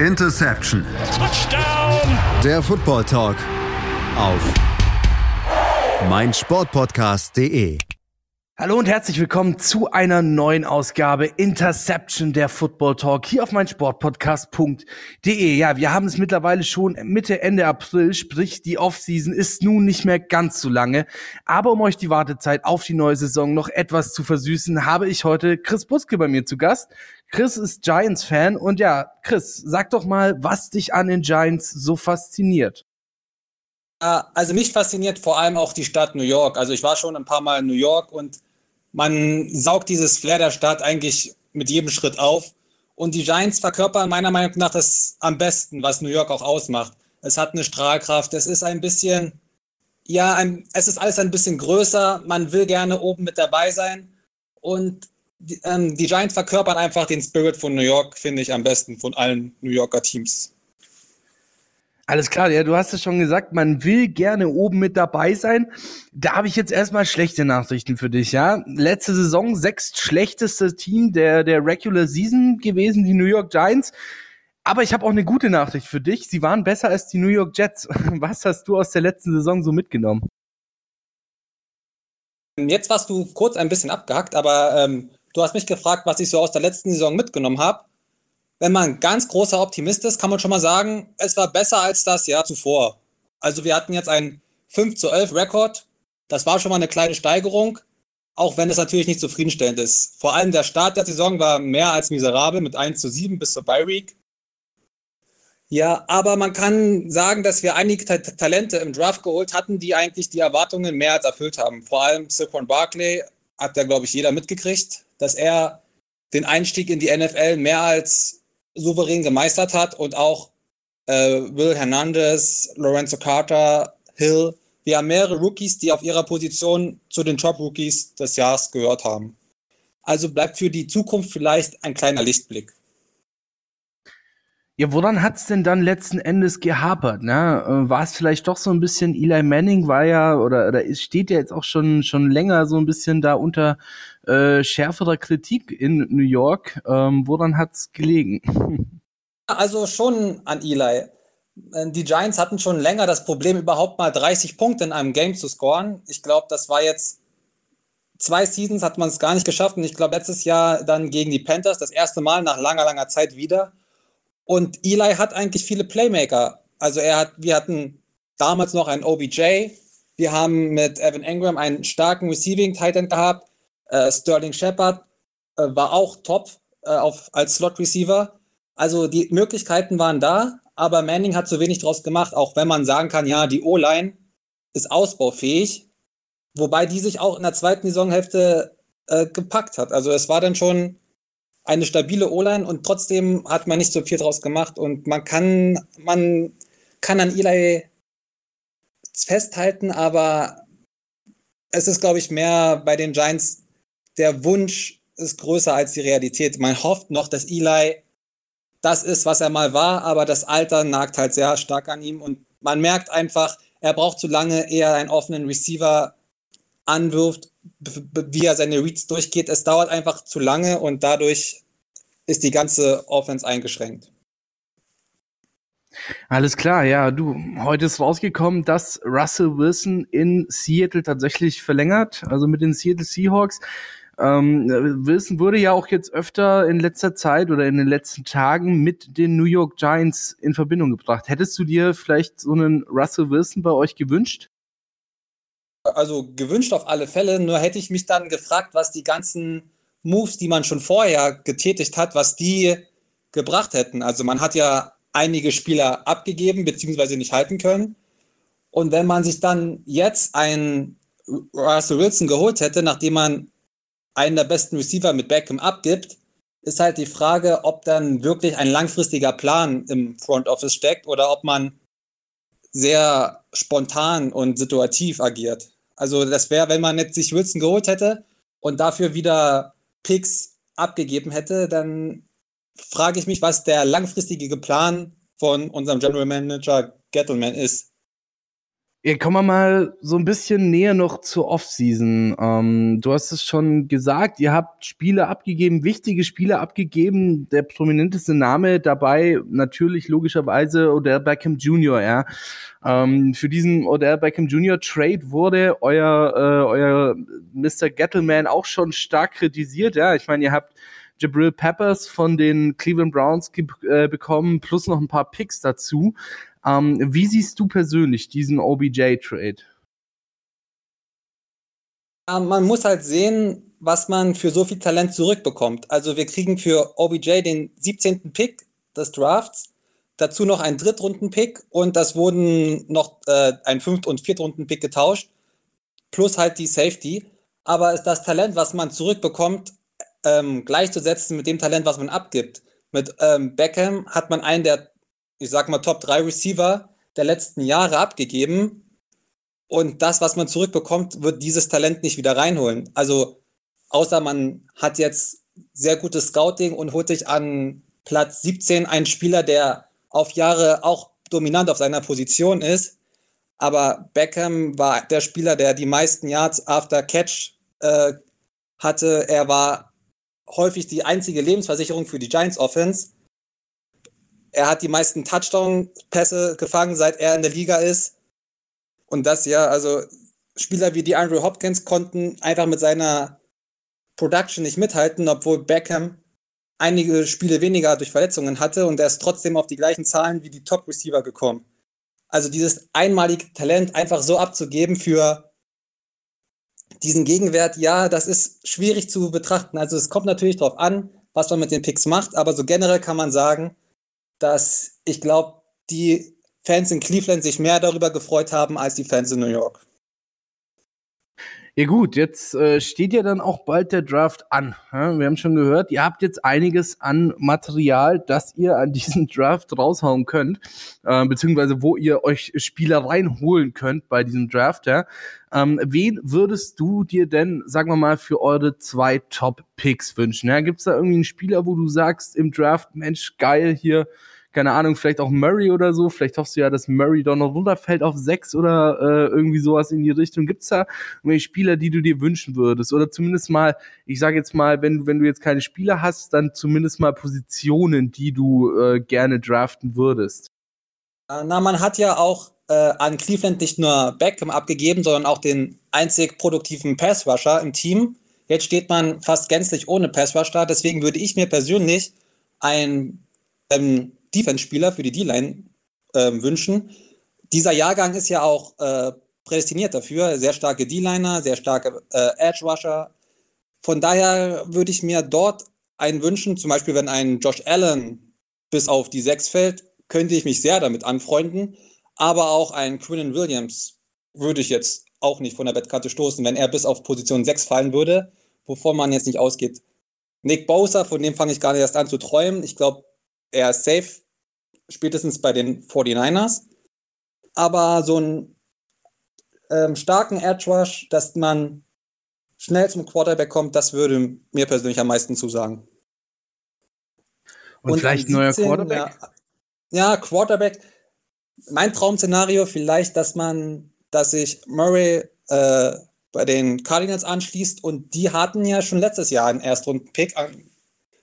Interception. Touchdown. Der Football Talk auf meinsportpodcast.de. Hallo und herzlich willkommen zu einer neuen Ausgabe Interception der Football Talk hier auf meinsportpodcast.de. Ja, wir haben es mittlerweile schon Mitte, Ende April, sprich die Offseason ist nun nicht mehr ganz so lange. Aber um euch die Wartezeit auf die neue Saison noch etwas zu versüßen, habe ich heute Chris Buske bei mir zu Gast. Chris ist Giants-Fan und ja, Chris, sag doch mal, was dich an den Giants so fasziniert. Also mich fasziniert vor allem auch die Stadt New York. Also ich war schon ein paar Mal in New York und man saugt dieses Flair der Stadt eigentlich mit jedem Schritt auf. Und die Giants verkörpern meiner Meinung nach das am besten, was New York auch ausmacht. Es hat eine Strahlkraft, es ist ein bisschen, ja, ein, es ist alles ein bisschen größer. Man will gerne oben mit dabei sein. Und die, ähm, die Giants verkörpern einfach den Spirit von New York, finde ich, am besten von allen New Yorker Teams. Alles klar, ja, du hast es schon gesagt, man will gerne oben mit dabei sein. Da habe ich jetzt erstmal schlechte Nachrichten für dich, ja. Letzte Saison sechst schlechteste Team der, der Regular Season gewesen, die New York Giants. Aber ich habe auch eine gute Nachricht für dich. Sie waren besser als die New York Jets. Was hast du aus der letzten Saison so mitgenommen? Jetzt warst du kurz ein bisschen abgehackt, aber ähm, du hast mich gefragt, was ich so aus der letzten Saison mitgenommen habe wenn man ganz großer Optimist ist, kann man schon mal sagen, es war besser als das Jahr zuvor. Also wir hatten jetzt einen 5 zu 11 Rekord. Das war schon mal eine kleine Steigerung, auch wenn es natürlich nicht zufriedenstellend ist. Vor allem der Start der Saison war mehr als miserabel mit 1 zu 7 bis zur Bye Week. Ja, aber man kann sagen, dass wir einige Ta Talente im Draft geholt hatten, die eigentlich die Erwartungen mehr als erfüllt haben. Vor allem Saquon Barkley hat da, glaube ich, jeder mitgekriegt, dass er den Einstieg in die NFL mehr als souverän gemeistert hat und auch äh, Will Hernandez, Lorenzo Carter, Hill. Wir haben mehrere Rookies, die auf ihrer Position zu den Top-Rookies des Jahres gehört haben. Also bleibt für die Zukunft vielleicht ein kleiner Lichtblick. Ja, woran hat's denn dann letzten Endes gehapert? Ne? Äh, war es vielleicht doch so ein bisschen Eli Manning war ja oder oder steht ja jetzt auch schon schon länger so ein bisschen da unter äh, schärferer Kritik in New York. Ähm, woran hat's gelegen? Also schon an Eli. Äh, die Giants hatten schon länger das Problem, überhaupt mal 30 Punkte in einem Game zu scoren. Ich glaube, das war jetzt zwei Seasons hat man es gar nicht geschafft und ich glaube letztes Jahr dann gegen die Panthers das erste Mal nach langer langer Zeit wieder. Und Eli hat eigentlich viele Playmaker. Also er hat, wir hatten damals noch einen OBJ. Wir haben mit Evan Engram einen starken Receiving Titan gehabt. Äh, Sterling Shepard äh, war auch top äh, auf, als Slot Receiver. Also die Möglichkeiten waren da, aber Manning hat zu wenig draus gemacht, auch wenn man sagen kann, ja, die O-Line ist ausbaufähig, wobei die sich auch in der zweiten Saisonhälfte äh, gepackt hat. Also es war dann schon eine stabile O-Line und trotzdem hat man nicht so viel draus gemacht und man kann, man kann an Eli festhalten, aber es ist, glaube ich, mehr bei den Giants, der Wunsch ist größer als die Realität. Man hofft noch, dass Eli das ist, was er mal war, aber das Alter nagt halt sehr stark an ihm und man merkt einfach, er braucht zu lange eher einen offenen Receiver anwirft, wie er seine Reads durchgeht. Es dauert einfach zu lange und dadurch ist die ganze Offense eingeschränkt. Alles klar, ja, du, heute ist rausgekommen, dass Russell Wilson in Seattle tatsächlich verlängert, also mit den Seattle Seahawks. Ähm, Wilson wurde ja auch jetzt öfter in letzter Zeit oder in den letzten Tagen mit den New York Giants in Verbindung gebracht. Hättest du dir vielleicht so einen Russell Wilson bei euch gewünscht? Also gewünscht auf alle Fälle. Nur hätte ich mich dann gefragt, was die ganzen Moves, die man schon vorher getätigt hat, was die gebracht hätten. Also man hat ja einige Spieler abgegeben bzw. nicht halten können. Und wenn man sich dann jetzt einen Russell Wilson geholt hätte, nachdem man einen der besten Receiver mit Beckham abgibt, ist halt die Frage, ob dann wirklich ein langfristiger Plan im Front Office steckt oder ob man sehr spontan und situativ agiert. Also das wäre, wenn man jetzt sich Wilson geholt hätte und dafür wieder Picks abgegeben hätte, dann frage ich mich, was der langfristige Plan von unserem General Manager Gettleman ist. Ja, kommen wir mal so ein bisschen näher noch zur Offseason. Ähm, du hast es schon gesagt, ihr habt Spiele abgegeben, wichtige Spiele abgegeben. Der prominenteste Name dabei natürlich logischerweise Odell Beckham Jr., ja. Ähm, für diesen Odell Beckham Jr. Trade wurde euer, äh, euer Mr. Gettleman auch schon stark kritisiert, ja. Ich meine, ihr habt Jabril Peppers von den Cleveland Browns äh, bekommen, plus noch ein paar Picks dazu. Ähm, wie siehst du persönlich diesen OBJ-Trade? man muss halt sehen, was man für so viel Talent zurückbekommt. Also wir kriegen für OBJ den 17. Pick des Drafts, dazu noch einen Drittrunden-Pick und das wurden noch äh, ein Fünft- und Viertrunden-Pick getauscht, plus halt die Safety. Aber ist das Talent, was man zurückbekommt, ähm, gleichzusetzen mit dem Talent, was man abgibt. Mit ähm, Beckham hat man einen der ich sag mal, Top 3 Receiver der letzten Jahre abgegeben. Und das, was man zurückbekommt, wird dieses Talent nicht wieder reinholen. Also, außer man hat jetzt sehr gutes Scouting und holt sich an Platz 17 einen Spieler, der auf Jahre auch dominant auf seiner Position ist. Aber Beckham war der Spieler, der die meisten Yards after Catch äh, hatte. Er war häufig die einzige Lebensversicherung für die Giants Offense. Er hat die meisten Touchdown-Pässe gefangen, seit er in der Liga ist. Und das ja, also Spieler wie die Andrew Hopkins konnten einfach mit seiner Production nicht mithalten, obwohl Beckham einige Spiele weniger durch Verletzungen hatte und er ist trotzdem auf die gleichen Zahlen wie die Top-Receiver gekommen. Also dieses einmalige Talent einfach so abzugeben für diesen Gegenwert, ja, das ist schwierig zu betrachten. Also es kommt natürlich darauf an, was man mit den Picks macht, aber so generell kann man sagen, dass ich glaube, die Fans in Cleveland sich mehr darüber gefreut haben als die Fans in New York. Ja gut, jetzt äh, steht ja dann auch bald der Draft an. Ja? Wir haben schon gehört, ihr habt jetzt einiges an Material, das ihr an diesen Draft raushauen könnt, äh, beziehungsweise wo ihr euch Spieler reinholen könnt bei diesem Draft. Ja? Ähm, wen würdest du dir denn, sagen wir mal, für eure zwei Top-Picks wünschen? Ja? Gibt es da irgendwie einen Spieler, wo du sagst im Draft, Mensch, geil, hier keine Ahnung, vielleicht auch Murray oder so. Vielleicht hoffst du ja, dass Murray doch noch runterfällt auf sechs oder äh, irgendwie sowas in die Richtung. Gibt's da irgendwelche Spieler, die du dir wünschen würdest? Oder zumindest mal, ich sage jetzt mal, wenn, wenn du jetzt keine Spieler hast, dann zumindest mal Positionen, die du äh, gerne draften würdest. Äh, na, man hat ja auch äh, an Cleveland nicht nur Beckham abgegeben, sondern auch den einzig produktiven Pass-Rusher im Team. Jetzt steht man fast gänzlich ohne Pass-Rush da. Deswegen würde ich mir persönlich ein ähm, Defense-Spieler für die D-Line äh, wünschen. Dieser Jahrgang ist ja auch äh, prädestiniert dafür. Sehr starke D-Liner, sehr starke äh, Edge-Rusher. Von daher würde ich mir dort einen wünschen, zum Beispiel wenn ein Josh Allen bis auf die 6 fällt, könnte ich mich sehr damit anfreunden. Aber auch ein Quinnen Williams würde ich jetzt auch nicht von der Bettkarte stoßen, wenn er bis auf Position 6 fallen würde, wovon man jetzt nicht ausgeht. Nick Bosa, von dem fange ich gar nicht erst an zu träumen. Ich glaube, er ist safe spätestens bei den 49ers. Aber so einen ähm, starken Edge Rush, dass man schnell zum Quarterback kommt, das würde mir persönlich am meisten zusagen. Und, Und vielleicht ein neuer Quarterback? Ja, ja, Quarterback. Mein Traum-Szenario vielleicht, dass man, dass sich Murray äh, bei den Cardinals anschließt und die hatten ja schon letztes Jahr einen Erstrunden-Pick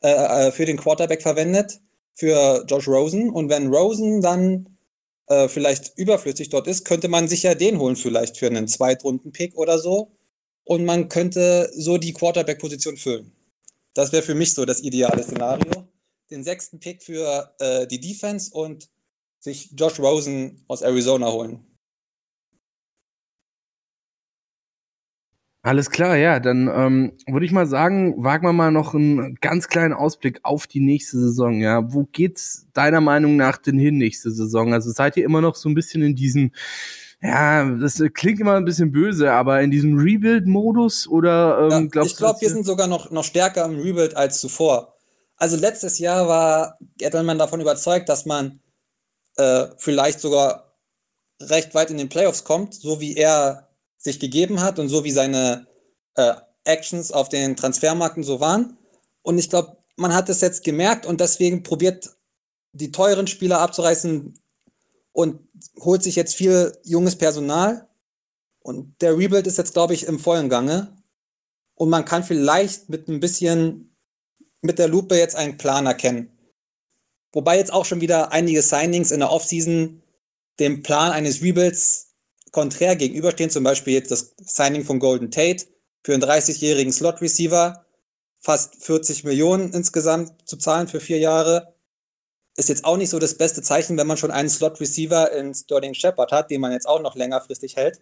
äh, äh, für den Quarterback verwendet für Josh Rosen. Und wenn Rosen dann äh, vielleicht überflüssig dort ist, könnte man sich ja den holen, vielleicht für einen Zweitrunden-Pick oder so. Und man könnte so die Quarterback-Position füllen. Das wäre für mich so das ideale Szenario. Den sechsten Pick für äh, die Defense und sich Josh Rosen aus Arizona holen. Alles klar, ja, dann ähm, würde ich mal sagen, wagen wir mal noch einen ganz kleinen Ausblick auf die nächste Saison. Ja, wo geht's deiner Meinung nach denn hin nächste Saison? Also seid ihr immer noch so ein bisschen in diesem, ja, das klingt immer ein bisschen böse, aber in diesem Rebuild-Modus oder ähm, ja, glaubst ich glaube, wir sind sogar noch noch stärker im Rebuild als zuvor. Also letztes Jahr war Edelman davon überzeugt, dass man äh, vielleicht sogar recht weit in den Playoffs kommt, so wie er sich gegeben hat und so wie seine äh, Actions auf den Transfermarkten so waren. Und ich glaube, man hat es jetzt gemerkt und deswegen probiert die teuren Spieler abzureißen und holt sich jetzt viel junges Personal. Und der Rebuild ist jetzt, glaube ich, im vollen Gange. Und man kann vielleicht mit ein bisschen mit der Lupe jetzt einen Plan erkennen. Wobei jetzt auch schon wieder einige Signings in der Offseason dem Plan eines Rebuilds konträr gegenüberstehen. Zum Beispiel jetzt das Signing von Golden Tate für einen 30-jährigen Slot-Receiver. Fast 40 Millionen insgesamt zu zahlen für vier Jahre. Ist jetzt auch nicht so das beste Zeichen, wenn man schon einen Slot-Receiver in Sterling Shepard hat, den man jetzt auch noch längerfristig hält.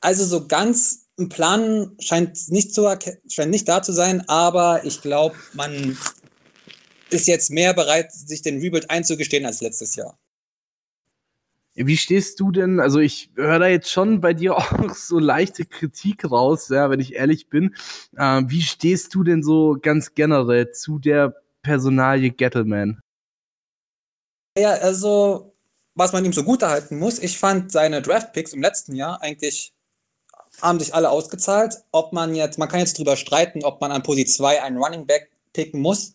Also so ganz ein Plan scheint nicht, zu scheint nicht da zu sein, aber ich glaube, man ist jetzt mehr bereit, sich den Rebuild einzugestehen als letztes Jahr. Wie stehst du denn? Also ich höre da jetzt schon bei dir auch so leichte Kritik raus, ja, wenn ich ehrlich bin. Äh, wie stehst du denn so ganz generell zu der Personalie Gettleman? Ja, also was man ihm so gut erhalten muss, ich fand seine Draft-Picks im letzten Jahr eigentlich haben sich alle ausgezahlt. Ob man jetzt, man kann jetzt drüber streiten, ob man an Position 2 einen Running Back picken muss.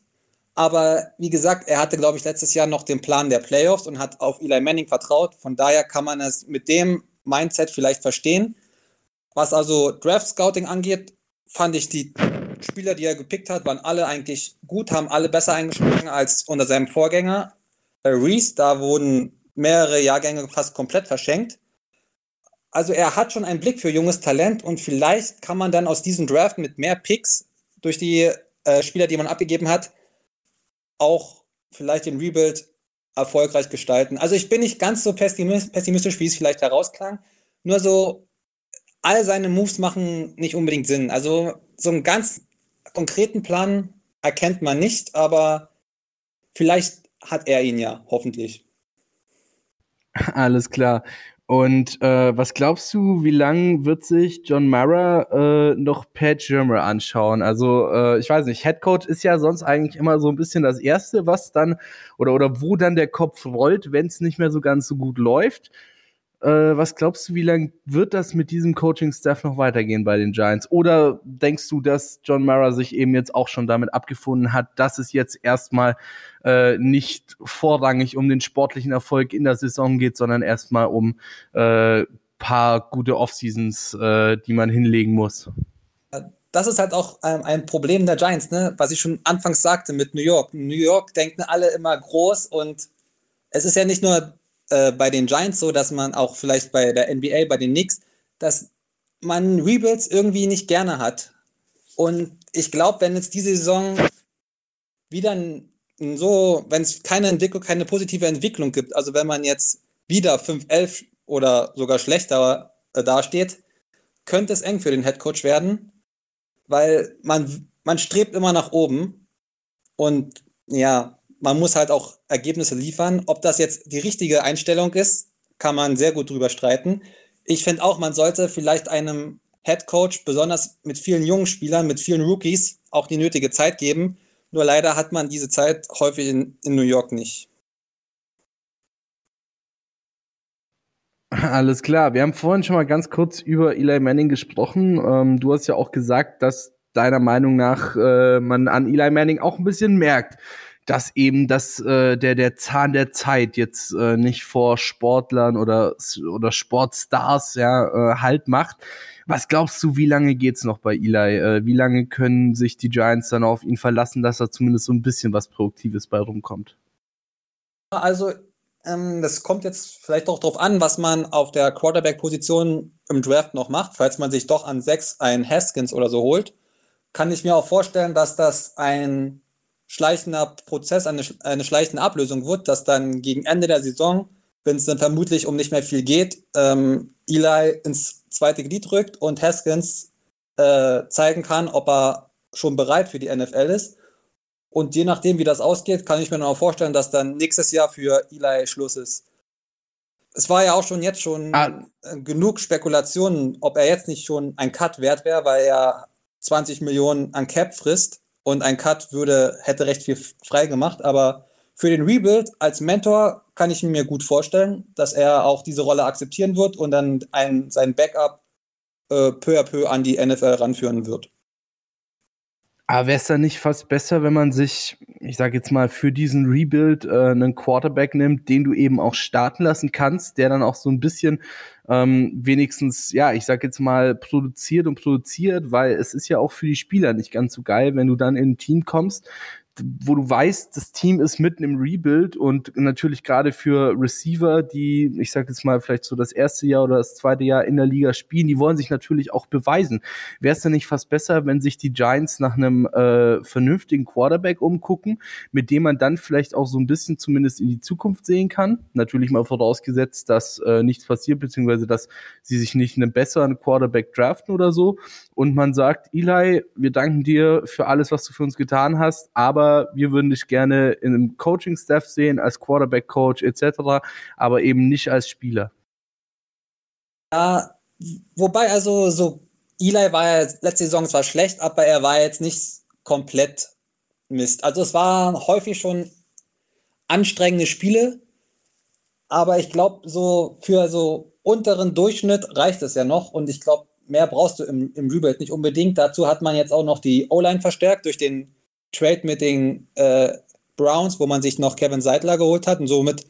Aber wie gesagt, er hatte, glaube ich, letztes Jahr noch den Plan der Playoffs und hat auf Eli Manning vertraut. Von daher kann man es mit dem Mindset vielleicht verstehen. Was also Draft Scouting angeht, fand ich die Spieler, die er gepickt hat, waren alle eigentlich gut, haben alle besser eingeschlagen als unter seinem Vorgänger. Äh, Reese, da wurden mehrere Jahrgänge fast komplett verschenkt. Also er hat schon einen Blick für junges Talent und vielleicht kann man dann aus diesem Draft mit mehr Picks durch die äh, Spieler, die man abgegeben hat, auch vielleicht den Rebuild erfolgreich gestalten. Also ich bin nicht ganz so pessimistisch, wie es vielleicht herausklang. Nur so, all seine Moves machen nicht unbedingt Sinn. Also so einen ganz konkreten Plan erkennt man nicht, aber vielleicht hat er ihn ja, hoffentlich. Alles klar. Und äh, was glaubst du, wie lang wird sich John Mara äh, noch Pat Germer anschauen? Also äh, ich weiß nicht, Headcoach ist ja sonst eigentlich immer so ein bisschen das Erste, was dann oder oder wo dann der Kopf rollt, wenn es nicht mehr so ganz so gut läuft. Äh, was glaubst du, wie lange wird das mit diesem Coaching-Staff noch weitergehen bei den Giants? Oder denkst du, dass John Mara sich eben jetzt auch schon damit abgefunden hat, dass es jetzt erstmal äh, nicht vorrangig um den sportlichen Erfolg in der Saison geht, sondern erstmal um äh, paar gute Off-Seasons, äh, die man hinlegen muss? das ist halt auch ähm, ein Problem der Giants, ne? was ich schon anfangs sagte mit New York. New York denken alle immer groß und es ist ja nicht nur äh, bei den Giants so, dass man auch vielleicht bei der NBA, bei den Knicks, dass man Rebuilds irgendwie nicht gerne hat. Und ich glaube, wenn jetzt diese Saison wieder so, wenn es keine Entwicklung, keine positive Entwicklung gibt, also wenn man jetzt wieder 5-11 oder sogar schlechter äh, dasteht, könnte es eng für den Headcoach werden, weil man, man strebt immer nach oben und ja, man muss halt auch Ergebnisse liefern. Ob das jetzt die richtige Einstellung ist, kann man sehr gut drüber streiten. Ich finde auch, man sollte vielleicht einem Head Coach, besonders mit vielen jungen Spielern, mit vielen Rookies, auch die nötige Zeit geben. Nur leider hat man diese Zeit häufig in, in New York nicht. Alles klar. Wir haben vorhin schon mal ganz kurz über Eli Manning gesprochen. Ähm, du hast ja auch gesagt, dass deiner Meinung nach äh, man an Eli Manning auch ein bisschen merkt, dass eben das äh, der der Zahn der Zeit jetzt äh, nicht vor Sportlern oder oder Sportstars ja äh, halt macht. Was glaubst du, wie lange geht's noch bei Eli? Äh, wie lange können sich die Giants dann auf ihn verlassen, dass da zumindest so ein bisschen was Produktives bei rumkommt? Also ähm, das kommt jetzt vielleicht auch darauf an, was man auf der Quarterback-Position im Draft noch macht. Falls man sich doch an sechs einen Haskins oder so holt, kann ich mir auch vorstellen, dass das ein schleichender Prozess, eine, eine schleichende Ablösung wird, dass dann gegen Ende der Saison, wenn es dann vermutlich um nicht mehr viel geht, ähm, Eli ins zweite Glied rückt und Haskins äh, zeigen kann, ob er schon bereit für die NFL ist. Und je nachdem, wie das ausgeht, kann ich mir noch vorstellen, dass dann nächstes Jahr für Eli Schluss ist. Es war ja auch schon jetzt schon ah. genug Spekulationen, ob er jetzt nicht schon ein Cut wert wäre, weil er 20 Millionen an Cap frisst und ein Cut würde, hätte recht viel frei gemacht. Aber für den Rebuild als Mentor kann ich mir gut vorstellen, dass er auch diese Rolle akzeptieren wird und dann ein, sein Backup äh, peu à peu an die NFL ranführen wird. Aber wäre es dann nicht fast besser, wenn man sich, ich sage jetzt mal, für diesen Rebuild äh, einen Quarterback nimmt, den du eben auch starten lassen kannst, der dann auch so ein bisschen ähm, wenigstens, ja, ich sag jetzt mal, produziert und produziert, weil es ist ja auch für die Spieler nicht ganz so geil, wenn du dann in ein Team kommst, wo du weißt, das Team ist mitten im Rebuild und natürlich gerade für Receiver, die, ich sage jetzt mal, vielleicht so das erste Jahr oder das zweite Jahr in der Liga spielen, die wollen sich natürlich auch beweisen. Wäre es denn nicht fast besser, wenn sich die Giants nach einem äh, vernünftigen Quarterback umgucken, mit dem man dann vielleicht auch so ein bisschen zumindest in die Zukunft sehen kann? Natürlich mal vorausgesetzt, dass äh, nichts passiert, beziehungsweise dass sie sich nicht einen besseren Quarterback draften oder so. Und man sagt, Eli, wir danken dir für alles, was du für uns getan hast, aber aber wir würden dich gerne in einem Coaching-Staff sehen, als Quarterback-Coach etc., aber eben nicht als Spieler. Ja, wobei also so Eli war ja letzte Saison zwar schlecht, aber er war jetzt nicht komplett Mist. Also es waren häufig schon anstrengende Spiele, aber ich glaube, so für so unteren Durchschnitt reicht es ja noch und ich glaube, mehr brauchst du im, im Rebuild nicht unbedingt. Dazu hat man jetzt auch noch die O-Line verstärkt durch den Trade mit den äh, Browns, wo man sich noch Kevin Seidler geholt hat und somit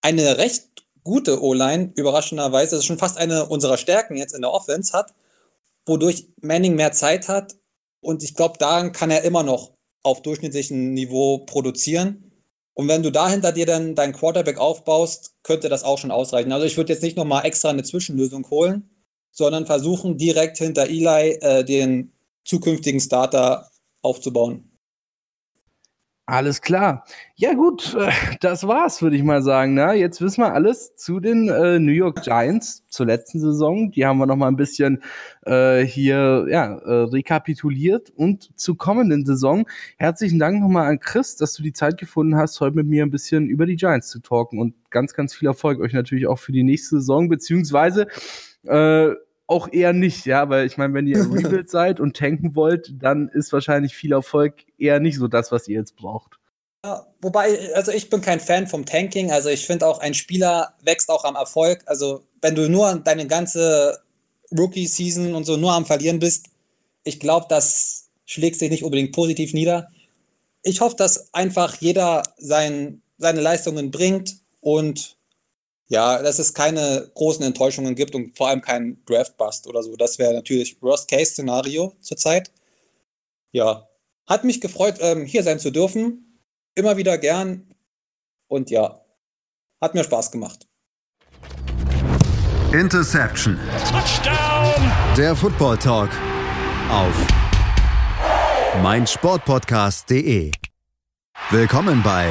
eine recht gute O-Line, überraschenderweise, das ist schon fast eine unserer Stärken jetzt in der Offense hat, wodurch Manning mehr Zeit hat und ich glaube, da kann er immer noch auf durchschnittlichem Niveau produzieren. Und wenn du dahinter dir dann deinen Quarterback aufbaust, könnte das auch schon ausreichen. Also ich würde jetzt nicht nochmal extra eine Zwischenlösung holen, sondern versuchen direkt hinter Eli äh, den zukünftigen Starter aufzubauen. Alles klar. Ja gut, äh, das war's, würde ich mal sagen. Na, ne? jetzt wissen wir alles zu den äh, New York Giants zur letzten Saison. Die haben wir noch mal ein bisschen äh, hier ja, äh, rekapituliert und zur kommenden Saison. Herzlichen Dank nochmal an Chris, dass du die Zeit gefunden hast, heute mit mir ein bisschen über die Giants zu talken und ganz, ganz viel Erfolg euch natürlich auch für die nächste Saison beziehungsweise äh, auch eher nicht, ja, weil ich meine, wenn ihr Rebuild seid und tanken wollt, dann ist wahrscheinlich viel Erfolg eher nicht so das, was ihr jetzt braucht. Ja, wobei, also ich bin kein Fan vom Tanking. Also ich finde auch, ein Spieler wächst auch am Erfolg. Also wenn du nur deine ganze Rookie-Season und so nur am Verlieren bist, ich glaube, das schlägt sich nicht unbedingt positiv nieder. Ich hoffe, dass einfach jeder sein, seine Leistungen bringt und ja, dass es keine großen Enttäuschungen gibt und vor allem keinen Draft-Bust oder so. Das wäre natürlich Worst-Case-Szenario zurzeit. Ja, hat mich gefreut, ähm, hier sein zu dürfen. Immer wieder gern. Und ja, hat mir Spaß gemacht. Interception. Touchdown. Der Football Talk auf meinsportpodcast.de. Willkommen bei